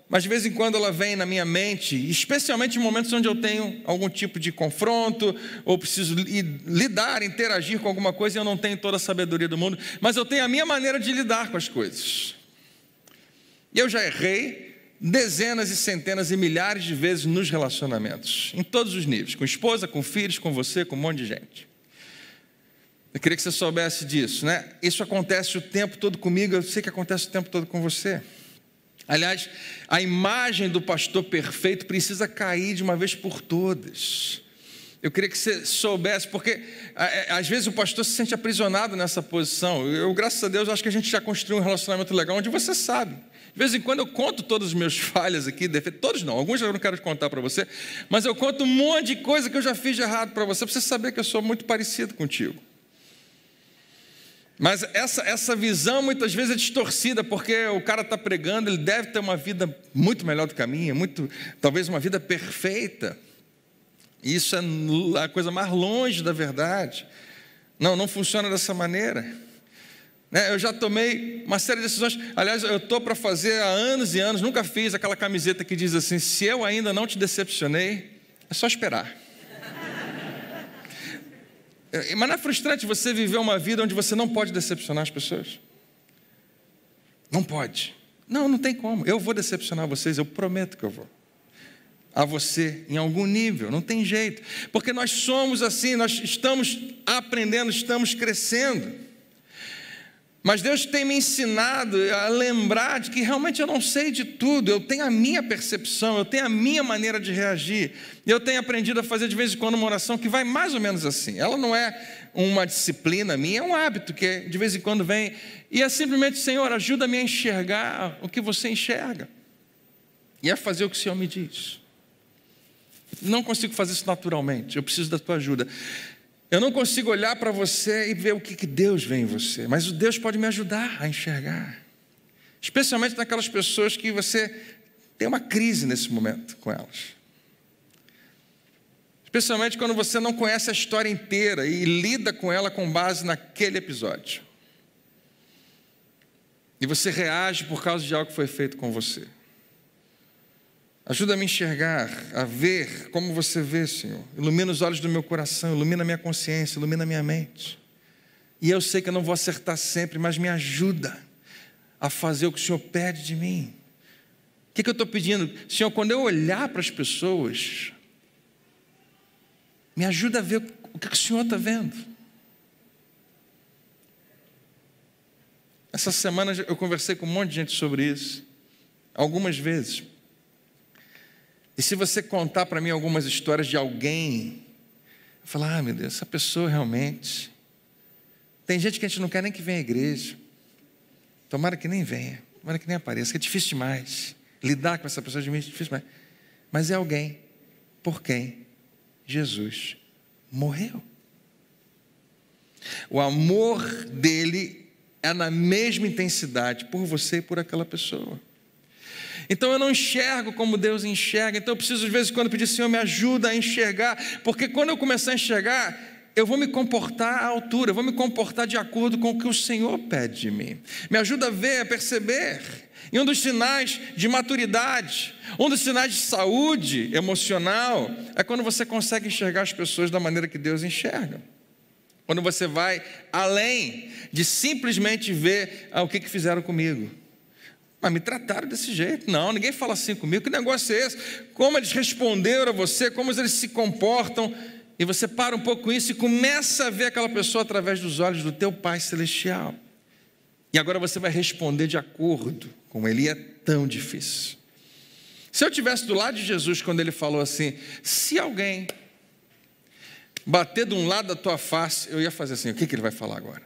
mas de vez em quando ela vem na minha mente, especialmente em momentos onde eu tenho algum tipo de confronto, ou preciso lidar, interagir com alguma coisa e eu não tenho toda a sabedoria do mundo, mas eu tenho a minha maneira de lidar com as coisas. E eu já errei dezenas e centenas e milhares de vezes nos relacionamentos, em todos os níveis, com esposa, com filhos, com você, com um monte de gente. Eu queria que você soubesse disso, né? Isso acontece o tempo todo comigo, eu sei que acontece o tempo todo com você. Aliás, a imagem do pastor perfeito precisa cair de uma vez por todas. Eu queria que você soubesse, porque às vezes o pastor se sente aprisionado nessa posição. Eu, graças a Deus, acho que a gente já construiu um relacionamento legal onde você sabe. De vez em quando eu conto todas as minhas [LAUGHS] falhas aqui, todos não, alguns eu não quero contar para você, mas eu conto um monte de coisa que eu já fiz de errado para você, para você saber que eu sou muito parecido contigo. Mas essa, essa visão muitas vezes é distorcida, porque o cara está pregando, ele deve ter uma vida muito melhor do que a minha, muito, talvez uma vida perfeita. Isso é a coisa mais longe da verdade. Não, não funciona dessa maneira. Né, eu já tomei uma série de decisões. Aliás, eu estou para fazer há anos e anos, nunca fiz aquela camiseta que diz assim: se eu ainda não te decepcionei, é só esperar. É, mas não é frustrante você viver uma vida onde você não pode decepcionar as pessoas? Não pode. Não, não tem como. Eu vou decepcionar vocês, eu prometo que eu vou. A você em algum nível, não tem jeito. Porque nós somos assim, nós estamos aprendendo, estamos crescendo. Mas Deus tem me ensinado a lembrar de que realmente eu não sei de tudo, eu tenho a minha percepção, eu tenho a minha maneira de reagir. Eu tenho aprendido a fazer de vez em quando uma oração que vai mais ou menos assim. Ela não é uma disciplina minha, é um hábito que de vez em quando vem. E é simplesmente, Senhor, ajuda-me a enxergar o que você enxerga. E a fazer o que o Senhor me diz. Não consigo fazer isso naturalmente, eu preciso da tua ajuda. Eu não consigo olhar para você e ver o que, que Deus vê em você, mas o Deus pode me ajudar a enxergar. Especialmente naquelas pessoas que você tem uma crise nesse momento com elas. Especialmente quando você não conhece a história inteira e lida com ela com base naquele episódio. E você reage por causa de algo que foi feito com você. Ajuda-me a enxergar, a ver como você vê, Senhor. Ilumina os olhos do meu coração, ilumina a minha consciência, ilumina a minha mente. E eu sei que eu não vou acertar sempre, mas me ajuda a fazer o que o Senhor pede de mim. O que, que eu estou pedindo? Senhor, quando eu olhar para as pessoas, me ajuda a ver o que, que o Senhor está vendo. Essa semana eu conversei com um monte de gente sobre isso, algumas vezes. E se você contar para mim algumas histórias de alguém, eu falar, ah, meu Deus, essa pessoa realmente. Tem gente que a gente não quer nem que venha à igreja. Tomara que nem venha, tomara que nem apareça, que é difícil demais. Lidar com essa pessoa é difícil demais. Mas é alguém por quem Jesus morreu. O amor dele é na mesma intensidade por você e por aquela pessoa. Então eu não enxergo como Deus enxerga. Então eu preciso de vez em quando pedir, Senhor, me ajuda a enxergar, porque quando eu começar a enxergar, eu vou me comportar à altura, eu vou me comportar de acordo com o que o Senhor pede de mim. Me ajuda a ver, a perceber. E um dos sinais de maturidade, um dos sinais de saúde emocional, é quando você consegue enxergar as pessoas da maneira que Deus enxerga. Quando você vai além de simplesmente ver ah, o que, que fizeram comigo. Mas me trataram desse jeito. Não, ninguém fala assim comigo. Que negócio é esse? Como eles responderam a você, como eles se comportam. E você para um pouco isso e começa a ver aquela pessoa através dos olhos do teu Pai Celestial. E agora você vai responder de acordo com ele. E é tão difícil. Se eu tivesse do lado de Jesus quando ele falou assim: se alguém bater de um lado da tua face, eu ia fazer assim: o que, que ele vai falar agora?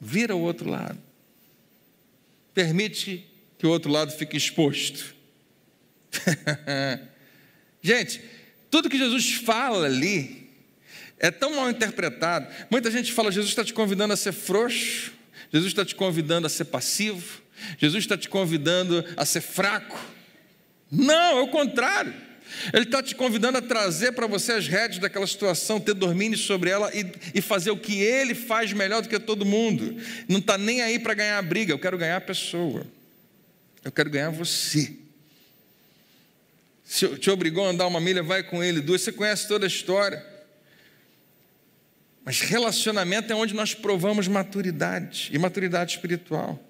Vira o outro lado. Permite que o outro lado fique exposto. [LAUGHS] Gente, tudo que Jesus fala ali é tão mal interpretado. Muita gente fala: Jesus está te convidando a ser frouxo, Jesus está te convidando a ser passivo, Jesus está te convidando a ser fraco. Não, é o contrário. Ele está te convidando a trazer para você as rédeas daquela situação, ter domínio sobre ela e, e, fazer o que ele faz melhor do que todo mundo. Não está nem aí para ganhar a briga, eu quero ganhar a pessoa. Eu quero ganhar você. Se te obrigou a andar uma milha, vai com ele duas. Você conhece toda a história. Mas relacionamento é onde nós provamos maturidade e maturidade espiritual.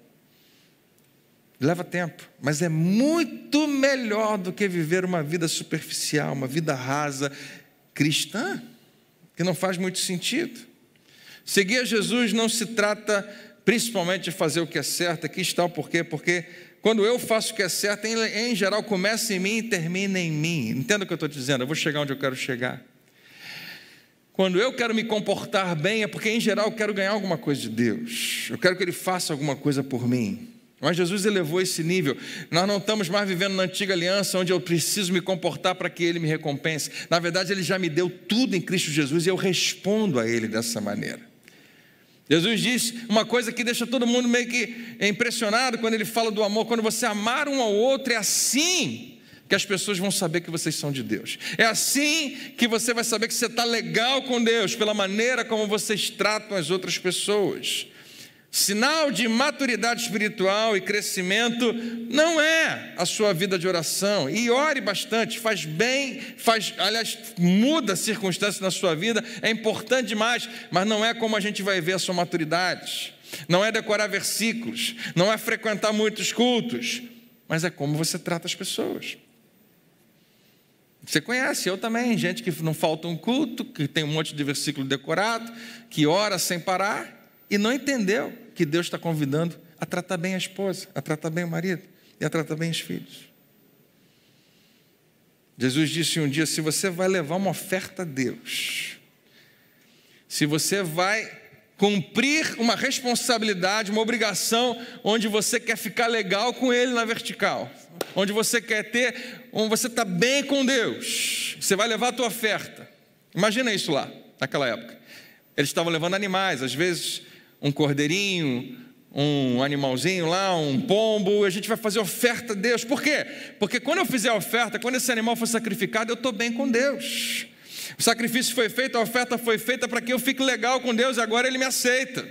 Leva tempo, mas é muito melhor do que viver uma vida superficial, uma vida rasa cristã, que não faz muito sentido. Seguir a Jesus não se trata principalmente de fazer o que é certo, aqui está o porquê, porque quando eu faço o que é certo, em, em geral começa em mim e termina em mim. Entenda o que eu estou dizendo, eu vou chegar onde eu quero chegar. Quando eu quero me comportar bem, é porque em geral eu quero ganhar alguma coisa de Deus, eu quero que Ele faça alguma coisa por mim. Mas Jesus elevou esse nível. Nós não estamos mais vivendo na antiga aliança, onde eu preciso me comportar para que Ele me recompense. Na verdade, Ele já me deu tudo em Cristo Jesus e eu respondo a Ele dessa maneira. Jesus diz uma coisa que deixa todo mundo meio que impressionado quando Ele fala do amor. Quando você amar um ao outro, é assim que as pessoas vão saber que vocês são de Deus. É assim que você vai saber que você está legal com Deus, pela maneira como vocês tratam as outras pessoas. Sinal de maturidade espiritual e crescimento não é a sua vida de oração. E ore bastante, faz bem, faz, aliás, muda circunstâncias na sua vida, é importante demais, mas não é como a gente vai ver a sua maturidade. Não é decorar versículos, não é frequentar muitos cultos, mas é como você trata as pessoas. Você conhece, eu também, gente que não falta um culto, que tem um monte de versículo decorado, que ora sem parar e não entendeu que Deus está convidando a tratar bem a esposa, a tratar bem o marido e a tratar bem os filhos. Jesus disse um dia: se você vai levar uma oferta a Deus, se você vai cumprir uma responsabilidade, uma obrigação, onde você quer ficar legal com Ele na vertical, onde você quer ter, onde você está bem com Deus, você vai levar a tua oferta. Imagina isso lá, naquela época. Eles estavam levando animais, às vezes um cordeirinho, um animalzinho lá, um pombo, a gente vai fazer oferta a Deus. Por quê? Porque quando eu fizer a oferta, quando esse animal for sacrificado, eu estou bem com Deus. O sacrifício foi feito, a oferta foi feita para que eu fique legal com Deus, e agora Ele me aceita.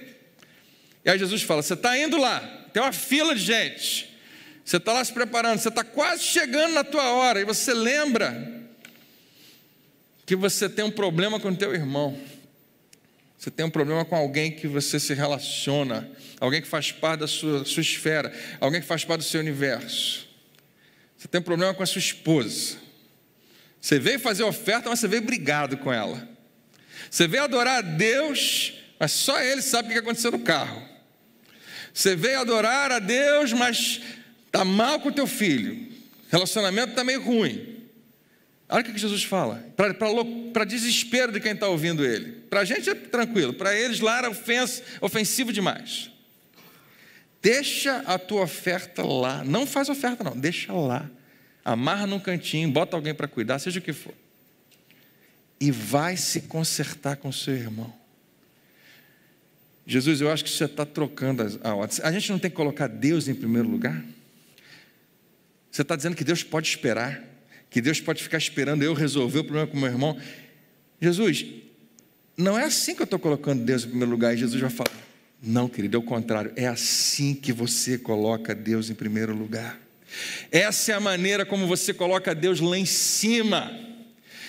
E aí Jesus fala: Você está indo lá, tem uma fila de gente, você está lá se preparando, você está quase chegando na tua hora, e você lembra que você tem um problema com o teu irmão. Você tem um problema com alguém que você se relaciona, alguém que faz parte da sua, sua esfera, alguém que faz parte do seu universo. Você tem um problema com a sua esposa. Você veio fazer oferta, mas você veio brigado com ela. Você veio adorar a Deus, mas só Ele sabe o que aconteceu no carro. Você veio adorar a Deus, mas está mal com o teu filho. Relacionamento está meio ruim. Olha o que Jesus fala, para desespero de quem está ouvindo ele. Para a gente é tranquilo, para eles lá era ofensivo demais. Deixa a tua oferta lá, não faz oferta não, deixa lá. Amarra num cantinho, bota alguém para cuidar, seja o que for. E vai se consertar com seu irmão. Jesus, eu acho que você está trocando as, ordem. A gente não tem que colocar Deus em primeiro lugar? Você está dizendo que Deus pode esperar que Deus pode ficar esperando eu resolver o problema com meu irmão. Jesus, não é assim que eu estou colocando Deus em primeiro lugar. E Jesus vai falar: Não, querido, é o contrário. É assim que você coloca Deus em primeiro lugar. Essa é a maneira como você coloca Deus lá em cima.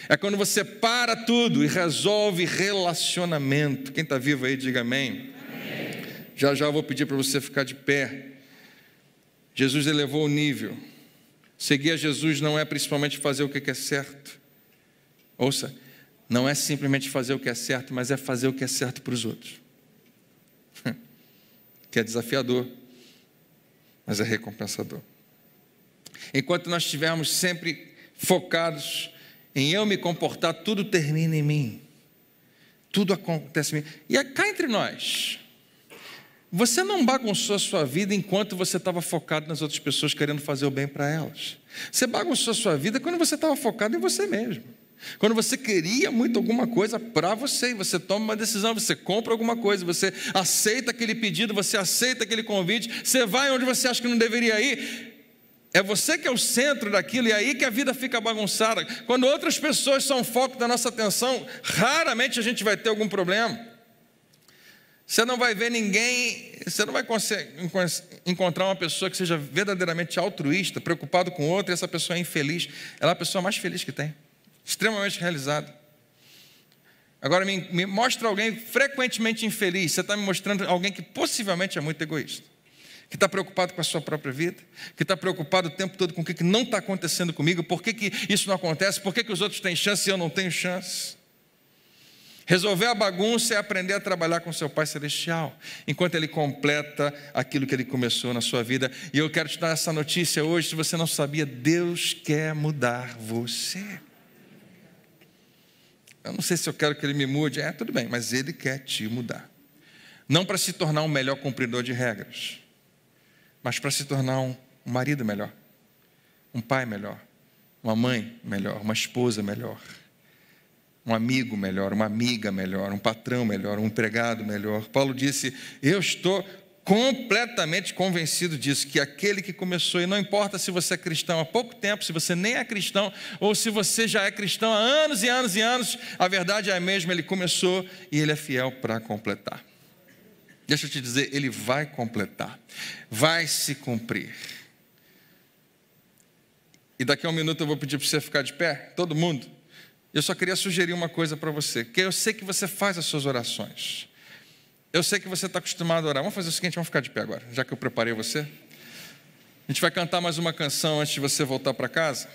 É quando você para tudo e resolve relacionamento. Quem está vivo aí, diga amém. amém. Já já eu vou pedir para você ficar de pé. Jesus elevou o nível. Seguir a Jesus não é principalmente fazer o que é certo. Ouça, não é simplesmente fazer o que é certo, mas é fazer o que é certo para os outros. [LAUGHS] que é desafiador, mas é recompensador. Enquanto nós estivermos sempre focados em eu me comportar, tudo termina em mim. Tudo acontece em mim. E cá entre nós, você não bagunçou a sua vida enquanto você estava focado nas outras pessoas querendo fazer o bem para elas. Você bagunçou a sua vida quando você estava focado em você mesmo. Quando você queria muito alguma coisa para você, você toma uma decisão, você compra alguma coisa, você aceita aquele pedido, você aceita aquele convite, você vai onde você acha que não deveria ir, é você que é o centro daquilo, e é aí que a vida fica bagunçada. Quando outras pessoas são o foco da nossa atenção, raramente a gente vai ter algum problema. Você não vai ver ninguém, você não vai encontrar uma pessoa que seja verdadeiramente altruísta, preocupado com outro, e essa pessoa é infeliz. Ela é a pessoa mais feliz que tem, extremamente realizada. Agora, me, me mostra alguém frequentemente infeliz, você está me mostrando alguém que possivelmente é muito egoísta que está preocupado com a sua própria vida, que está preocupado o tempo todo com o que não está acontecendo comigo, por que, que isso não acontece, por que, que os outros têm chance e eu não tenho chance. Resolver a bagunça é aprender a trabalhar com seu Pai Celestial, enquanto Ele completa aquilo que Ele começou na sua vida. E eu quero te dar essa notícia hoje, se você não sabia, Deus quer mudar você. Eu não sei se eu quero que Ele me mude, é tudo bem, mas Ele quer te mudar. Não para se tornar um melhor cumpridor de regras, mas para se tornar um, marido melhor, um pai melhor, uma mãe melhor, uma esposa melhor, um amigo melhor, uma amiga melhor, um patrão melhor, um empregado melhor. Paulo disse: Eu estou completamente convencido disso, que aquele que começou, e não importa se você é cristão há pouco tempo, se você nem é cristão, ou se você já é cristão há anos e anos e anos, a verdade é a mesma, ele começou e ele é fiel para completar. Deixa eu te dizer, ele vai completar, vai se cumprir. E daqui a um minuto eu vou pedir para você ficar de pé, todo mundo. Eu só queria sugerir uma coisa para você, que eu sei que você faz as suas orações. Eu sei que você está acostumado a orar. Vamos fazer o seguinte, vamos ficar de pé agora, já que eu preparei você. A gente vai cantar mais uma canção antes de você voltar para casa.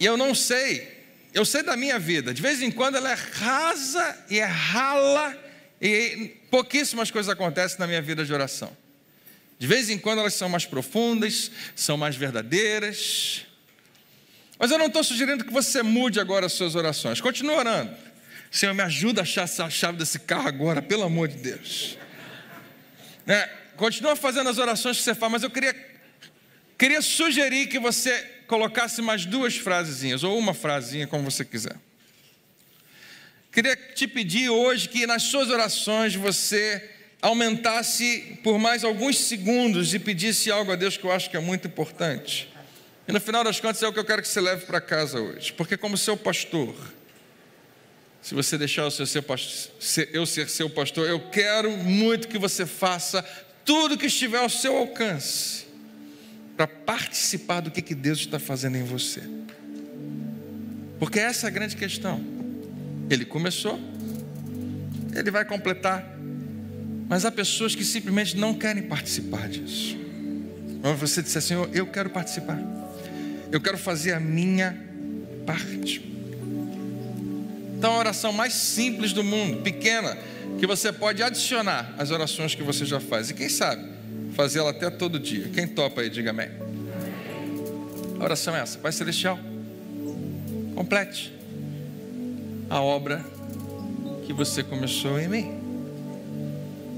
E eu não sei, eu sei da minha vida, de vez em quando ela é rasa e é rala e pouquíssimas coisas acontecem na minha vida de oração. De vez em quando elas são mais profundas, são mais verdadeiras. Mas eu não estou sugerindo que você mude agora as suas orações. Continue orando. Senhor, me ajuda a achar essa chave desse carro agora, pelo amor de Deus. Né? Continua fazendo as orações que você faz, mas eu queria, queria sugerir que você colocasse mais duas frasezinhas, ou uma frasinha, como você quiser. Queria te pedir hoje que nas suas orações você aumentasse por mais alguns segundos e pedisse algo a Deus que eu acho que é muito importante. E no final das contas é o que eu quero que você leve para casa hoje, porque como seu pastor, se você deixar eu ser, seu pastor, eu ser seu pastor, eu quero muito que você faça tudo que estiver ao seu alcance para participar do que Deus está fazendo em você. Porque essa é a grande questão. Ele começou, ele vai completar. Mas há pessoas que simplesmente não querem participar disso. Mas você disse assim: Eu quero participar, eu quero fazer a minha parte. Então, a oração mais simples do mundo, pequena, que você pode adicionar às orações que você já faz. E quem sabe, fazê-la até todo dia. Quem topa aí, diga amém. A oração é essa: Pai Celestial, complete a obra que você começou em mim.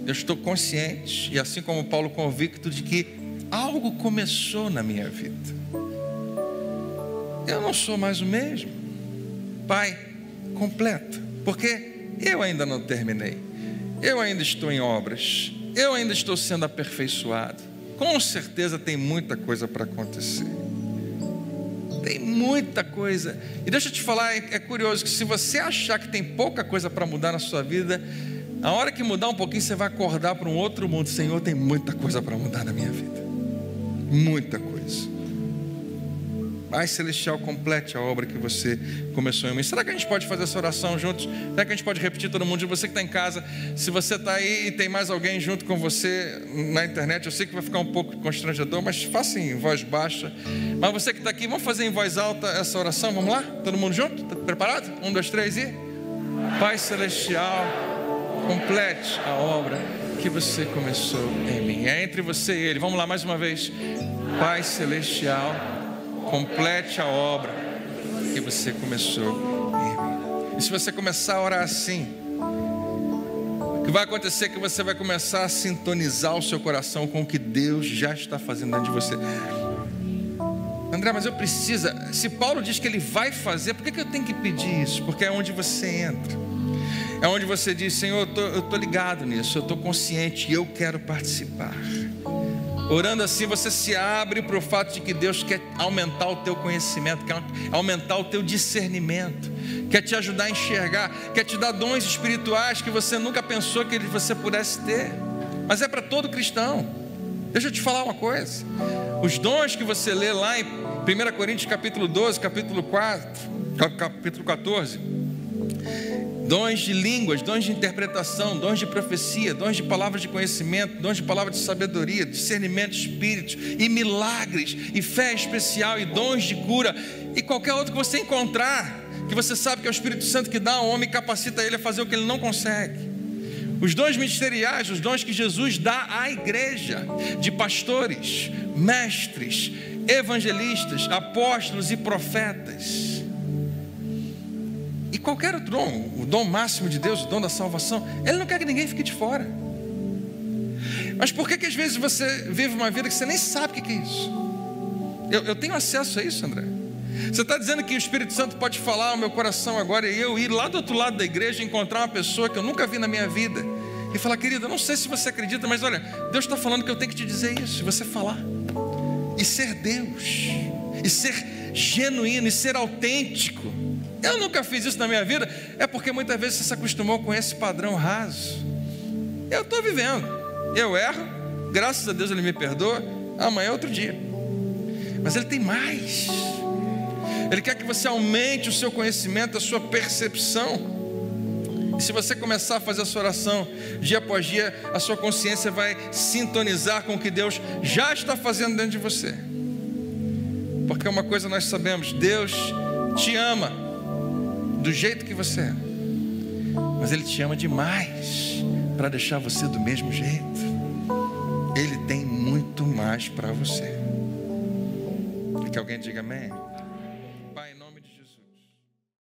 Eu estou consciente, e assim como Paulo, convicto de que algo começou na minha vida. Eu não sou mais o mesmo. Pai, completa, porque eu ainda não terminei. Eu ainda estou em obras. Eu ainda estou sendo aperfeiçoado. Com certeza tem muita coisa para acontecer. Tem muita coisa. E deixa eu te falar, é, é curioso que se você achar que tem pouca coisa para mudar na sua vida, a hora que mudar um pouquinho, você vai acordar para um outro mundo. Senhor, tem muita coisa para mudar na minha vida. Muita coisa. Pai Celestial, complete a obra que você começou em mim. Será que a gente pode fazer essa oração juntos? Será que a gente pode repetir todo mundo? Você que está em casa, se você está aí e tem mais alguém junto com você na internet, eu sei que vai ficar um pouco constrangedor, mas faça em voz baixa. Mas você que está aqui, vamos fazer em voz alta essa oração? Vamos lá? Todo mundo junto? Tá preparado? Um, dois, três e. Pai Celestial, complete a obra que você começou em mim. É entre você e Ele. Vamos lá mais uma vez. Pai Celestial, complete a obra que você começou. E se você começar a orar assim, o que vai acontecer é que você vai começar a sintonizar o seu coração com o que Deus já está fazendo dentro de você. André, mas eu preciso. Se Paulo diz que ele vai fazer, por que, que eu tenho que pedir isso? Porque é onde você entra. É onde você diz, Senhor, eu estou ligado nisso, eu estou consciente e eu quero participar. Orando assim, você se abre para o fato de que Deus quer aumentar o teu conhecimento, quer aumentar o teu discernimento, quer te ajudar a enxergar, quer te dar dons espirituais que você nunca pensou que você pudesse ter. Mas é para todo cristão. Deixa eu te falar uma coisa. Os dons que você lê lá em 1 Coríntios capítulo 12, capítulo 4, capítulo 14, dons de línguas, dons de interpretação, dons de profecia, dons de palavras de conhecimento, dons de palavras de sabedoria, discernimento de espíritos, e milagres, e fé especial, e dons de cura, e qualquer outro que você encontrar, que você sabe que é o Espírito Santo que dá ao homem e capacita ele a fazer o que ele não consegue. Os dons ministeriais, os dons que Jesus dá à igreja, de pastores, mestres, evangelistas, apóstolos e profetas qualquer dom, o dom máximo de Deus, o dom da salvação, Ele não quer que ninguém fique de fora. Mas por que, que às vezes você vive uma vida que você nem sabe o que é isso? Eu, eu tenho acesso a isso, André. Você está dizendo que o Espírito Santo pode falar ao meu coração agora e eu ir lá do outro lado da igreja encontrar uma pessoa que eu nunca vi na minha vida e falar, querido, eu não sei se você acredita, mas olha, Deus está falando que eu tenho que te dizer isso, e você falar, e ser Deus, e ser genuíno, e ser autêntico. Eu nunca fiz isso na minha vida, é porque muitas vezes você se acostumou com esse padrão raso. Eu estou vivendo, eu erro, graças a Deus Ele me perdoa, amanhã é outro dia. Mas Ele tem mais. Ele quer que você aumente o seu conhecimento, a sua percepção. E se você começar a fazer essa oração dia após dia, a sua consciência vai sintonizar com o que Deus já está fazendo dentro de você. Porque uma coisa nós sabemos: Deus te ama do jeito que você é. Mas Ele te ama demais para deixar você do mesmo jeito. Ele tem muito mais para você. Que alguém diga amém.